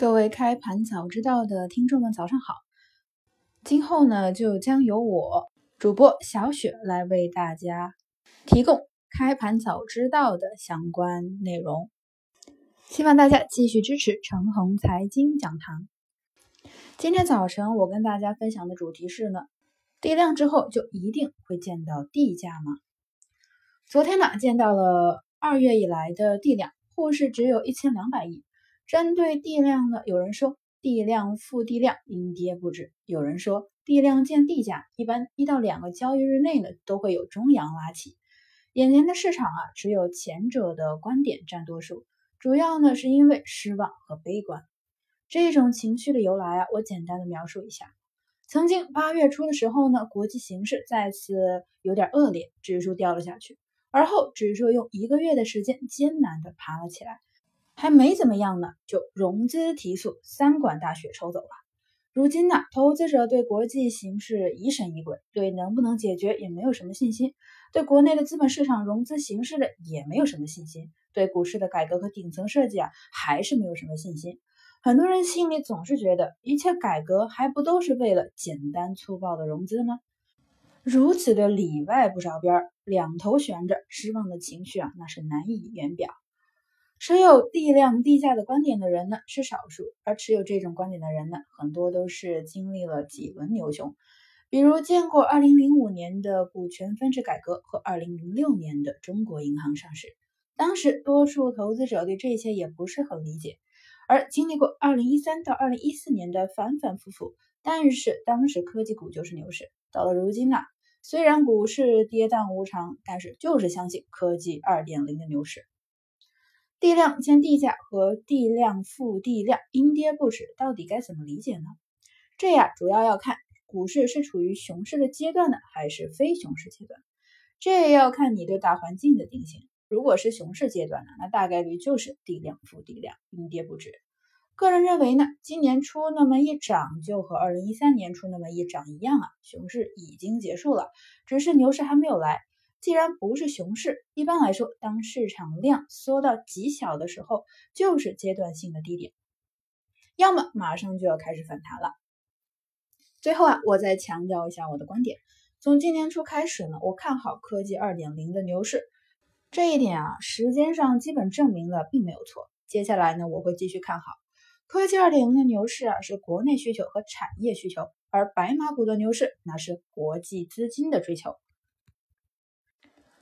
各位开盘早知道的听众们，早上好！今后呢，就将由我主播小雪来为大家提供开盘早知道的相关内容。希望大家继续支持长虹财经讲堂。今天早晨我跟大家分享的主题是呢，地量之后就一定会见到地价吗？昨天呢，见到了二月以来的地量，沪市只有一千两百亿。针对地量呢，有人说地量负地量阴跌不止，有人说地量见地价，一般一到两个交易日内呢都会有中阳拉起。眼前的市场啊，只有前者的观点占多数，主要呢是因为失望和悲观。这种情绪的由来啊，我简单的描述一下。曾经八月初的时候呢，国际形势再次有点恶劣，指数掉了下去，而后指数用一个月的时间艰难的爬了起来。还没怎么样呢，就融资提速，三管大雪抽走了。如今呢，投资者对国际形势疑神疑鬼，对能不能解决也没有什么信心，对国内的资本市场融资形势的也没有什么信心，对股市的改革和顶层设计啊，还是没有什么信心。很多人心里总是觉得，一切改革还不都是为了简单粗暴的融资吗？如此的里外不着边，两头悬着，失望的情绪啊，那是难以言表。持有地量地价的观点的人呢是少数，而持有这种观点的人呢，很多都是经历了几轮牛熊，比如见过2005年的股权分置改革和2006年的中国银行上市，当时多数投资者对这些也不是很理解，而经历过2013到2014年的反反复复，但是当时科技股就是牛市，到了如今呢，虽然股市跌宕无常，但是就是相信科技2.0的牛市。地量见地价和地量负地量阴跌不止，到底该怎么理解呢？这呀，主要要看股市是处于熊市的阶段呢，还是非熊市阶段。这也要看你对大环境的定性。如果是熊市阶段呢，那大概率就是地量负地量阴跌不止。个人认为呢，今年初那么一涨，就和二零一三年初那么一涨一样啊，熊市已经结束了，只是牛市还没有来。既然不是熊市，一般来说，当市场量缩到极小的时候，就是阶段性的低点，要么马上就要开始反弹了。最后啊，我再强调一下我的观点：从今年初开始呢，我看好科技二点零的牛市，这一点啊，时间上基本证明了并没有错。接下来呢，我会继续看好科技二点零的牛市啊，是国内需求和产业需求，而白马股的牛市那是国际资金的追求。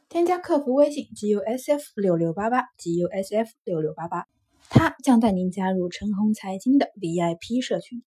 添加客服微信 g u s f 六六八八 g u s f 六六八八，他将带您加入陈红财经的 VIP 社群。